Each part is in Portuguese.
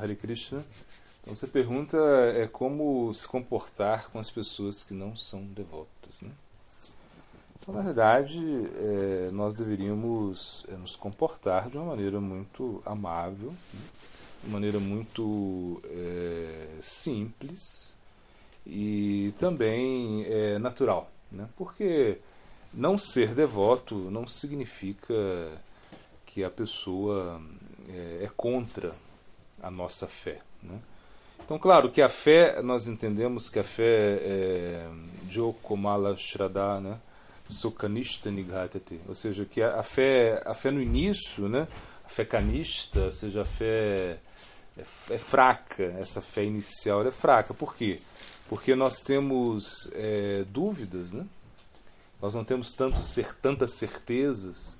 Hare Krishna. Então você pergunta é como se comportar com as pessoas que não são devotas. Né? Então, na verdade, é, nós deveríamos é, nos comportar de uma maneira muito amável, né? de uma maneira muito é, simples e também é, natural. Né? Porque não ser devoto não significa que a pessoa é, é contra a nossa fé. Né? Então, claro que a fé, nós entendemos que a fé é Jokomala Shraddha, né? Sokanishta Nighatati, ou seja, que a, a, fé, a fé no início, né? a fé canista, ou seja, a fé é, é fraca, essa fé inicial é fraca. Por quê? Porque nós temos é, dúvidas, né? nós não temos tanto ser, tantas certezas,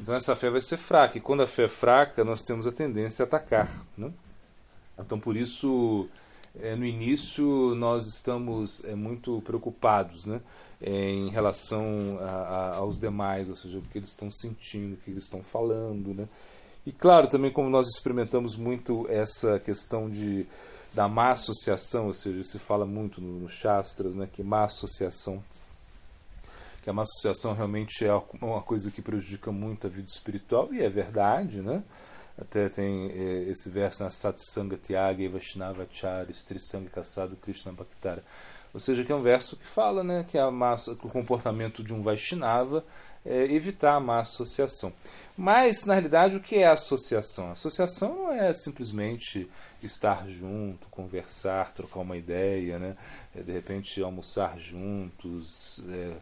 então essa fé vai ser fraca. E quando a fé é fraca, nós temos a tendência a atacar. Né? Então, por isso, é, no início, nós estamos é, muito preocupados né, é, em relação a, a, aos demais, ou seja, o que eles estão sentindo, o que eles estão falando. Né? E, claro, também como nós experimentamos muito essa questão de, da má associação, ou seja, se fala muito no, no Shastras, né, que má associação que a associação realmente é uma coisa que prejudica muito a vida espiritual, e é verdade, né? Até tem é, esse verso na Satsanga Tyaga e Vaishnavachari, Strisanga Kassado Krishna Bhaktara. Ou seja, que é um verso que fala né, que, a massa, que o comportamento de um Vaishnava é evitar a má associação. Mas, na realidade, o que é associação? Associação não é simplesmente estar junto, conversar, trocar uma ideia, né? É, de repente almoçar juntos. É,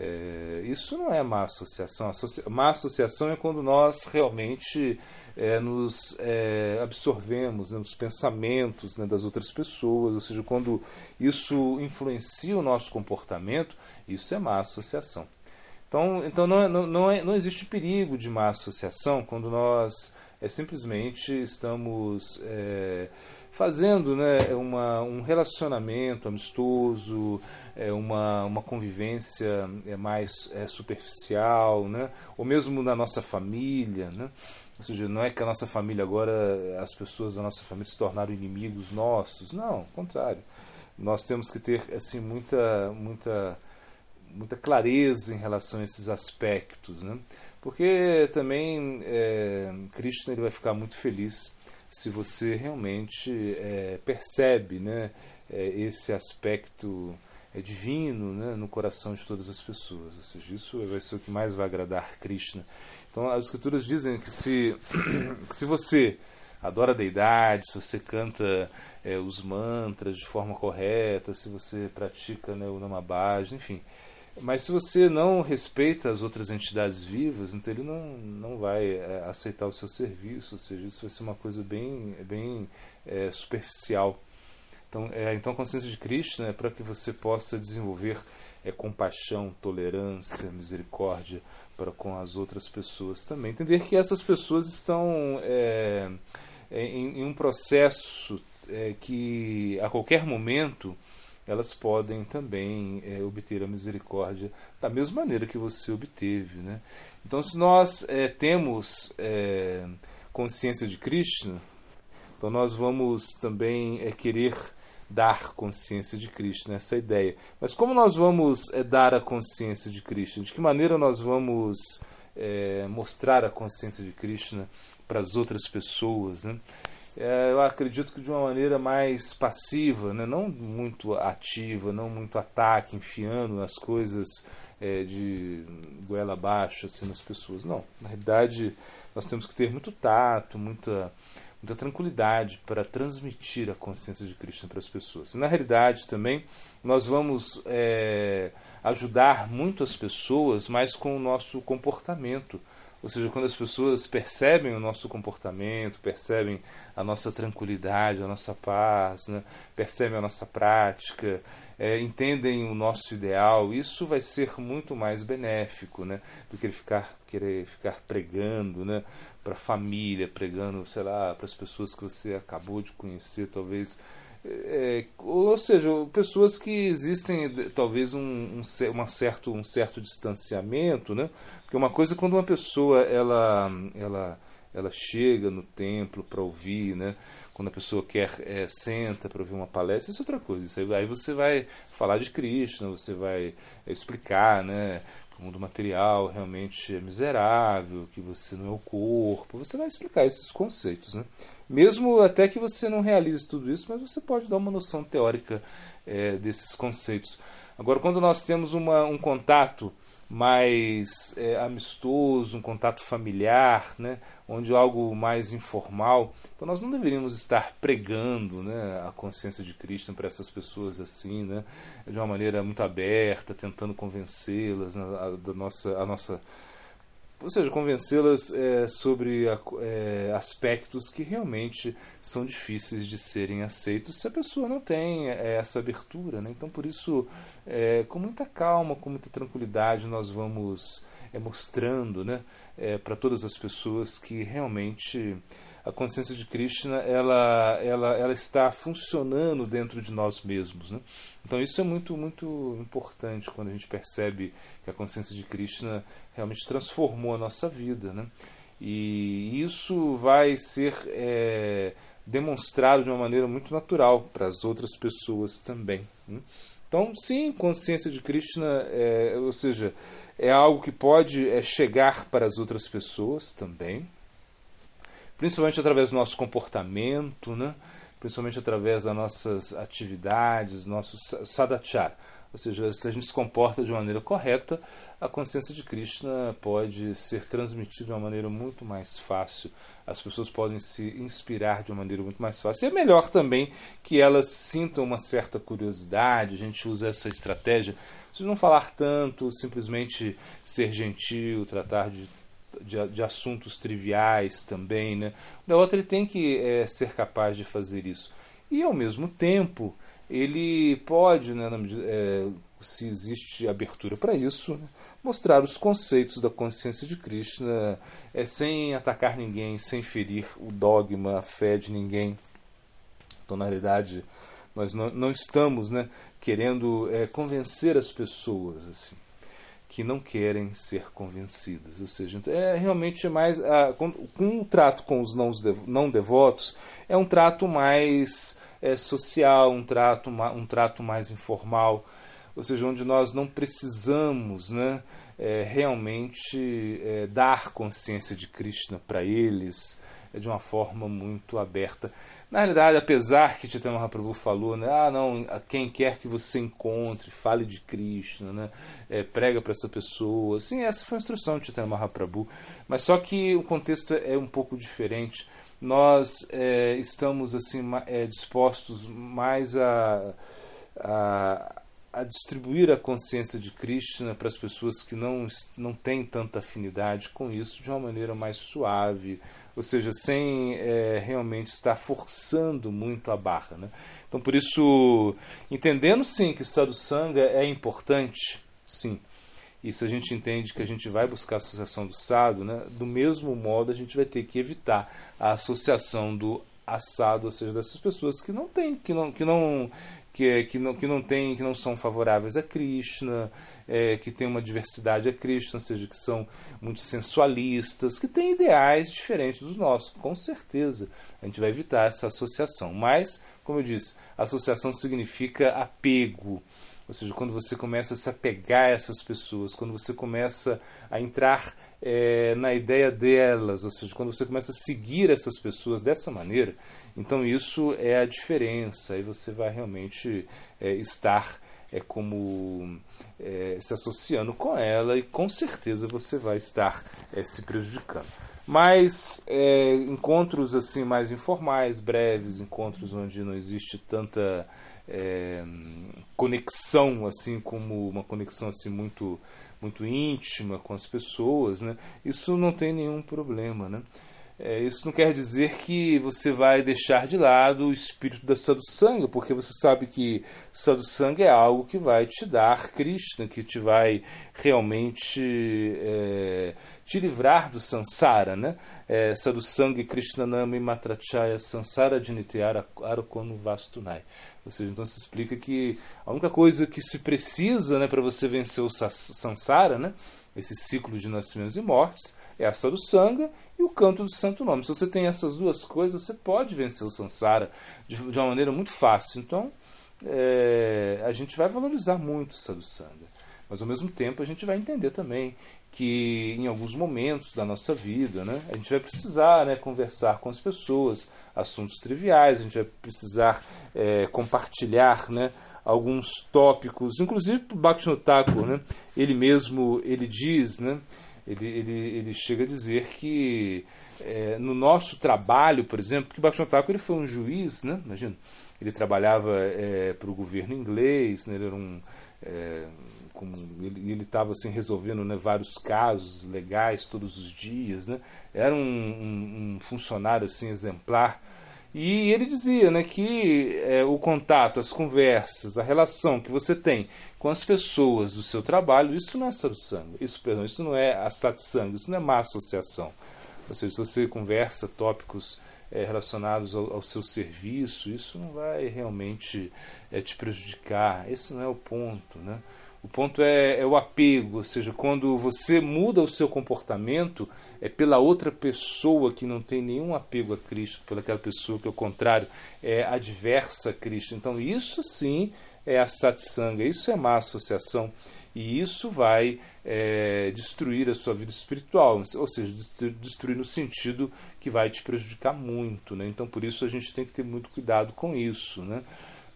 é, isso não é má associação. Associa má associação é quando nós realmente é, nos é, absorvemos né, nos pensamentos né, das outras pessoas, ou seja, quando isso influencia o nosso comportamento, isso é má associação. Então, então não, não, não, é, não existe perigo de má associação quando nós é, simplesmente estamos é, fazendo né, uma, um relacionamento amistoso, é, uma, uma convivência é, mais é, superficial, né, ou mesmo na nossa família. Né, ou seja, não é que a nossa família agora, as pessoas da nossa família se tornaram inimigos nossos. Não, ao contrário. Nós temos que ter assim muita, muita, muita clareza em relação a esses aspectos. Né? Porque também é, Cristo ele vai ficar muito feliz se você realmente é, percebe né, é, esse aspecto é, divino né, no coração de todas as pessoas. Ou seja, isso vai ser o que mais vai agradar Krishna. Então, as escrituras dizem que se, que se você adora a deidade, se você canta é, os mantras de forma correta, se você pratica né, o namabaj, enfim, mas se você não respeita as outras entidades vivas, então ele não, não vai é, aceitar o seu serviço, ou seja, isso vai ser uma coisa bem, bem é, superficial. Então, é, então, a consciência de Cristo é para que você possa desenvolver é, compaixão, tolerância, misericórdia para com as outras pessoas também. Entender que essas pessoas estão é, é em, em, um processo é, que a qualquer momento elas podem também é, obter a misericórdia da mesma maneira que você obteve. Né? Então, se nós é, temos é, consciência de Krishna, então nós vamos também é, querer dar consciência de Cristo, nessa ideia. Mas como nós vamos é, dar a consciência de Cristo? De que maneira nós vamos é, mostrar a consciência de Cristo né, para as outras pessoas? Né? É, eu acredito que de uma maneira mais passiva, né? não muito ativa, não muito ataque, enfiando nas coisas é, de goela abaixo assim, nas pessoas. Não, na realidade nós temos que ter muito tato, muita, muita tranquilidade para transmitir a consciência de Cristo para as pessoas. E, na realidade também nós vamos é, ajudar muito as pessoas, mas com o nosso comportamento ou seja, quando as pessoas percebem o nosso comportamento, percebem a nossa tranquilidade, a nossa paz, né? percebem a nossa prática, é, entendem o nosso ideal, isso vai ser muito mais benéfico né? do que ele ficar, querer ficar pregando né? para a família, pregando, sei lá, para as pessoas que você acabou de conhecer, talvez é, ou seja, pessoas que existem talvez um, um, uma certo, um certo distanciamento, né? Porque uma coisa é quando uma pessoa ela, ela, ela chega no templo para ouvir, né? quando a pessoa quer é, senta para ouvir uma palestra, isso é outra coisa. Isso aí, aí, você vai falar de Cristo, você vai é, explicar né, que o mundo material realmente é miserável, que você não é o corpo, você vai explicar esses conceitos. Né? Mesmo até que você não realize tudo isso, mas você pode dar uma noção teórica é, desses conceitos. Agora, quando nós temos uma, um contato mais é, amistoso, um contato familiar, né, onde algo mais informal. Então nós não deveríamos estar pregando né, a consciência de Cristo para essas pessoas assim, né, de uma maneira muito aberta, tentando convencê-las né, da nossa, a nossa ou seja, convencê-las é, sobre é, aspectos que realmente são difíceis de serem aceitos se a pessoa não tem é, essa abertura. Né? Então, por isso, é, com muita calma, com muita tranquilidade, nós vamos é, mostrando né, é, para todas as pessoas que realmente a consciência de Krishna ela, ela, ela está funcionando dentro de nós mesmos. Né? Então isso é muito, muito importante quando a gente percebe que a consciência de Krishna realmente transformou a nossa vida. Né? E isso vai ser é, demonstrado de uma maneira muito natural para as outras pessoas também. Né? Então, sim, consciência de Krishna, é, ou seja, é algo que pode é, chegar para as outras pessoas também principalmente através do nosso comportamento, né? principalmente através das nossas atividades, nosso sadachar. Ou seja, se a gente se comporta de maneira correta, a consciência de Krishna pode ser transmitida de uma maneira muito mais fácil. As pessoas podem se inspirar de uma maneira muito mais fácil. E é melhor também que elas sintam uma certa curiosidade. A gente usa essa estratégia de não falar tanto, simplesmente ser gentil, tratar de de, de, assuntos triviais também, né? Da outra ele tem que é, ser capaz de fazer isso e ao mesmo tempo ele pode, né, é, se existe abertura para isso, né, mostrar os conceitos da consciência de Krishna é, sem atacar ninguém, sem ferir o dogma, a fé de ninguém. Então, na realidade, nós não, não estamos né, querendo é, convencer as pessoas. Assim que não querem ser convencidas. Ou seja, é realmente mais. A, com, com o trato com os não, não devotos, é um trato mais é, social, um trato, um trato mais informal, ou seja, onde nós não precisamos né, é, realmente é, dar consciência de Krishna para eles é, de uma forma muito aberta. Na realidade, apesar que Chaitanya Mahaprabhu falou, né, ah, não, quem quer que você encontre, fale de Krishna, né, é, prega para essa pessoa. Sim, essa foi a instrução de Chaitanya Mahaprabhu, mas só que o contexto é um pouco diferente. Nós é, estamos assim é, dispostos mais a, a, a distribuir a consciência de Krishna para as pessoas que não, não têm tanta afinidade com isso de uma maneira mais suave, ou seja, sem é, realmente estar forçando muito a barra. Né? Então, por isso, entendendo sim que sadhusanga é importante, sim. E se a gente entende que a gente vai buscar a associação do sado, né, do mesmo modo a gente vai ter que evitar a associação do assado, ou seja, dessas pessoas que não têm, que não, que não, que, que não, que não têm, que não são favoráveis a Krishna, é, que tem uma diversidade a Cristo, ou seja, que são muito sensualistas, que têm ideais diferentes dos nossos. Com certeza, a gente vai evitar essa associação. Mas, como eu disse, associação significa apego. Ou seja, quando você começa a se apegar a essas pessoas, quando você começa a entrar é, na ideia delas, ou seja, quando você começa a seguir essas pessoas dessa maneira, então isso é a diferença. Aí você vai realmente é, estar é como é, se associando com ela e com certeza você vai estar é, se prejudicando. Mas é, encontros assim mais informais, breves, encontros onde não existe tanta é, conexão assim como uma conexão assim muito muito íntima com as pessoas, né? Isso não tem nenhum problema, né? É, isso não quer dizer que você vai deixar de lado o espírito da sadhusanga, porque você sabe que sadhusanga é algo que vai te dar Krishna, que te vai realmente é, te livrar do sansara, né? É, sadhusanga Krishnanami Matrachaya Sansara Jinityara Arukono Vastunai. Ou seja, então se explica que a única coisa que se precisa né, para você vencer o sansara, né, esse ciclo de nascimentos e mortes, é a sadhusanga e o canto do santo nome. Se você tem essas duas coisas, você pode vencer o Sansara de, de uma maneira muito fácil. Então, é, a gente vai valorizar muito o Sadhusanga. Mas ao mesmo tempo a gente vai entender também que em alguns momentos da nossa vida né, a gente vai precisar né, conversar com as pessoas, assuntos triviais, a gente vai precisar é, compartilhar né, alguns tópicos, inclusive o Thakur, né, ele mesmo ele diz, né, ele, ele, ele chega a dizer que é, no nosso trabalho, por exemplo, que Bhaktivinoda Thakur ele foi um juiz, né, imagina, ele trabalhava é, para o governo inglês, né, ele era um é, com, ele estava assim, resolvendo né, vários casos legais todos os dias, né? era um, um, um funcionário assim, exemplar. E ele dizia né, que é, o contato, as conversas, a relação que você tem com as pessoas do seu trabalho, isso não é satsanga, isso, perdão, isso não é a isso não é má associação. Ou seja, se você conversa tópicos é, relacionados ao, ao, seu serviço, isso não vai realmente é, te prejudicar. Esse não é o ponto. Né? O ponto é, é, o apego, ou seja, quando você muda o seu comportamento, é pela outra pessoa que não tem nenhum apego a Cristo, pelaquela pessoa que, ao contrário, é adversa a Cristo. Então, isso sim é a satsanga, isso é má associação. E isso vai é, destruir a sua vida espiritual, ou seja, destruir no sentido que vai te prejudicar muito. Né? Então, por isso, a gente tem que ter muito cuidado com isso. Né?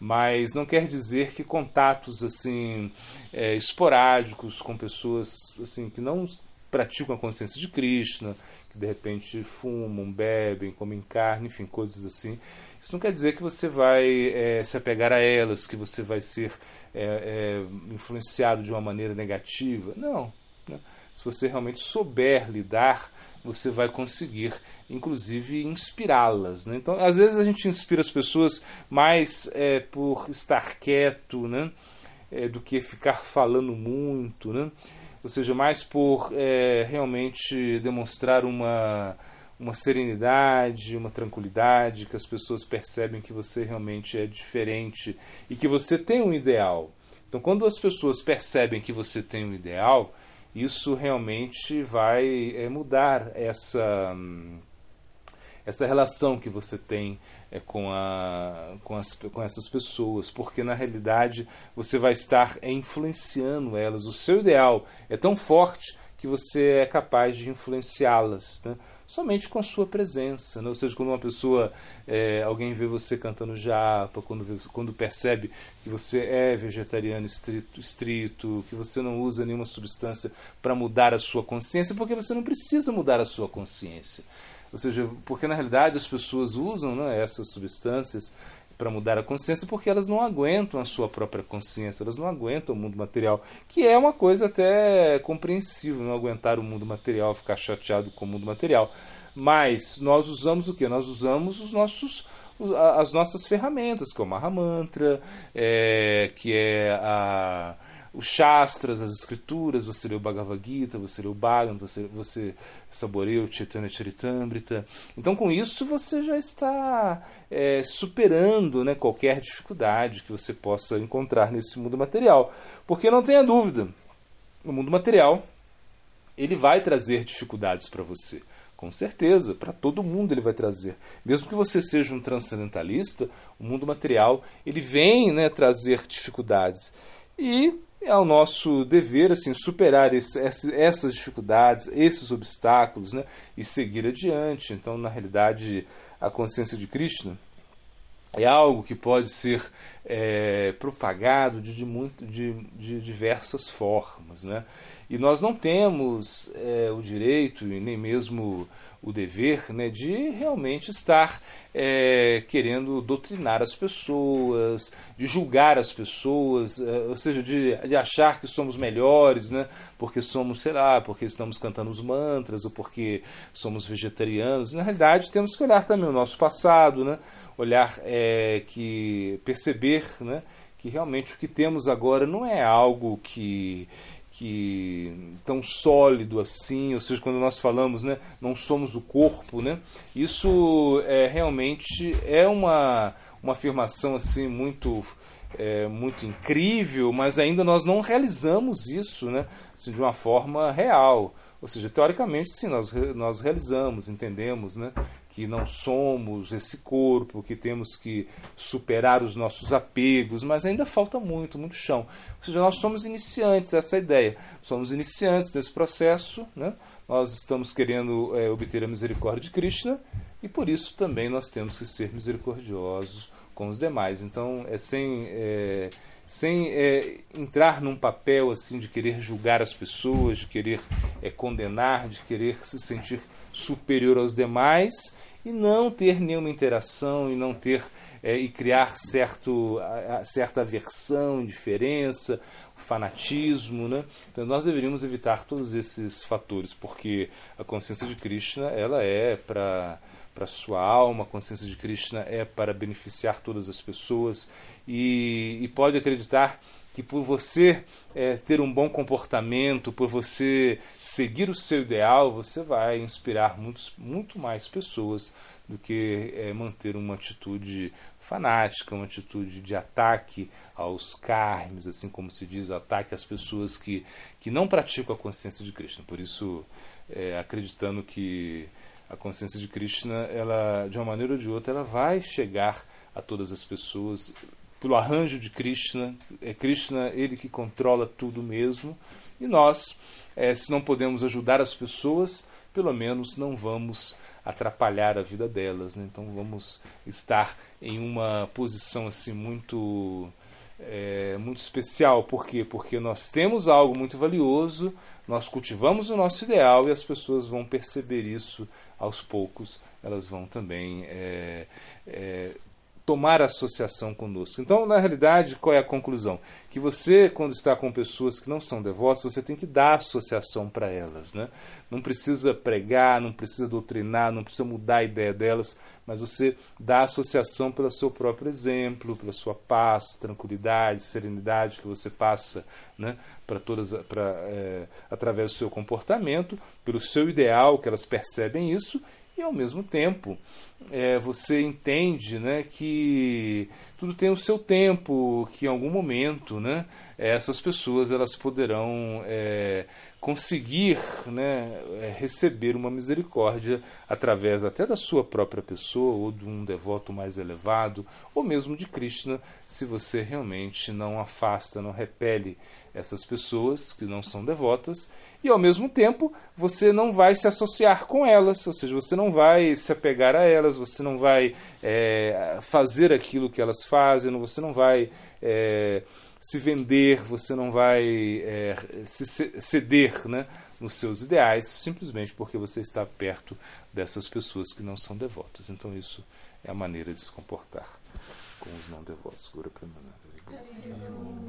mas não quer dizer que contatos assim é, esporádicos com pessoas assim que não praticam a consciência de Krishna, que de repente fumam, bebem, comem carne, enfim, coisas assim. Isso não quer dizer que você vai é, se apegar a elas, que você vai ser é, é influenciado de uma maneira negativa. Não. Né? Se você realmente souber lidar você vai conseguir, inclusive, inspirá-las. Né? Então, às vezes a gente inspira as pessoas mais é, por estar quieto, né? É, do que ficar falando muito, né? Ou seja, mais por é, realmente demonstrar uma, uma serenidade, uma tranquilidade, que as pessoas percebem que você realmente é diferente e que você tem um ideal. Então, quando as pessoas percebem que você tem um ideal, isso realmente vai é, mudar essa, essa relação que você tem é, com, a, com, as, com essas pessoas, porque na realidade você vai estar é, influenciando elas. O seu ideal é tão forte que você é capaz de influenciá-las. Né? somente com a sua presença. Né? Ou seja, quando uma pessoa, é, alguém vê você cantando japa, quando, vê, quando percebe que você é vegetariano estrito, estrito, que você não usa nenhuma substância para mudar a sua consciência, porque você não precisa mudar a sua consciência. Ou seja, porque na realidade as pessoas usam né, essas substâncias para mudar a consciência porque elas não aguentam a sua própria consciência, elas não aguentam o mundo material, que é uma coisa até compreensível, não aguentar o mundo material, ficar chateado com o mundo material. Mas nós usamos o que? Nós usamos os nossos as nossas ferramentas, como a Mahamantra, é, que é a os Shastras, as escrituras, você lê o Bhagavad Gita, você lê o Bhagavad, você, você saboreia o Chaitanya Charitamrita. Então, com isso, você já está é, superando né, qualquer dificuldade que você possa encontrar nesse mundo material. Porque não tenha dúvida, o mundo material ele vai trazer dificuldades para você. Com certeza, para todo mundo ele vai trazer. Mesmo que você seja um transcendentalista, o mundo material ele vem né, trazer dificuldades. E é o nosso dever assim superar esse, essas dificuldades, esses obstáculos, né, e seguir adiante. Então, na realidade, a consciência de Krishna é algo que pode ser é, propagado de, de, muito, de, de diversas formas, né? E nós não temos é, o direito e nem mesmo o dever né, de realmente estar é, querendo doutrinar as pessoas, de julgar as pessoas, é, ou seja, de, de achar que somos melhores, né, porque somos, sei lá, porque estamos cantando os mantras ou porque somos vegetarianos. Na realidade, temos que olhar também o nosso passado, né, olhar é, que perceber né, que realmente o que temos agora não é algo que que tão sólido assim, ou seja, quando nós falamos, né, não somos o corpo, né, isso é realmente é uma, uma afirmação assim muito é, muito incrível, mas ainda nós não realizamos isso, né, assim, de uma forma real. Ou seja, teoricamente, sim, nós, nós realizamos, entendemos né, que não somos esse corpo, que temos que superar os nossos apegos, mas ainda falta muito, muito chão. Ou seja, nós somos iniciantes, essa é ideia. Somos iniciantes nesse processo, né? nós estamos querendo é, obter a misericórdia de Krishna e por isso também nós temos que ser misericordiosos com os demais. Então, é sem. É, sem é, entrar num papel assim de querer julgar as pessoas, de querer é, condenar, de querer se sentir superior aos demais e não ter nenhuma interação e não ter é, e criar certo, a, certa aversão, indiferença, fanatismo, né? Então nós deveríamos evitar todos esses fatores, porque a consciência de Krishna ela é para para sua alma, a consciência de Krishna é para beneficiar todas as pessoas e, e pode acreditar que por você é, ter um bom comportamento, por você seguir o seu ideal, você vai inspirar muitos, muito mais pessoas do que é, manter uma atitude fanática, uma atitude de ataque aos carmes, assim como se diz, ataque às pessoas que, que não praticam a consciência de Krishna. Por isso, é, acreditando que a consciência de Krishna, ela, de uma maneira ou de outra, ela vai chegar a todas as pessoas pelo arranjo de Krishna. É Krishna ele que controla tudo mesmo. E nós, é, se não podemos ajudar as pessoas, pelo menos não vamos atrapalhar a vida delas. Né? Então vamos estar em uma posição assim muito é, muito especial. Por quê? Porque nós temos algo muito valioso, nós cultivamos o nosso ideal e as pessoas vão perceber isso aos poucos, elas vão também é, é, tomar associação conosco. Então, na realidade, qual é a conclusão? Que você, quando está com pessoas que não são devotas, você tem que dar associação para elas. Né? Não precisa pregar, não precisa doutrinar, não precisa mudar a ideia delas, mas você dá associação pelo seu próprio exemplo, pela sua paz, tranquilidade, serenidade que você passa né, para todas, pra, é, através do seu comportamento, pelo seu ideal, que elas percebem isso, e ao mesmo tempo é, você entende né, que tudo tem o seu tempo, que em algum momento né, essas pessoas elas poderão é, conseguir né, é, receber uma misericórdia através até da sua própria pessoa ou de um devoto mais elevado, ou mesmo de Krishna, se você realmente não afasta, não repele essas pessoas que não são devotas, e ao mesmo tempo você não vai se associar com elas, ou seja, você não vai se apegar a elas, você não vai é, fazer aquilo que elas fazem, você não vai é, se vender, você não vai é, se ceder né, nos seus ideais, simplesmente porque você está perto dessas pessoas que não são devotas. Então isso é a maneira de se comportar com os não devotos. Gura Premananda.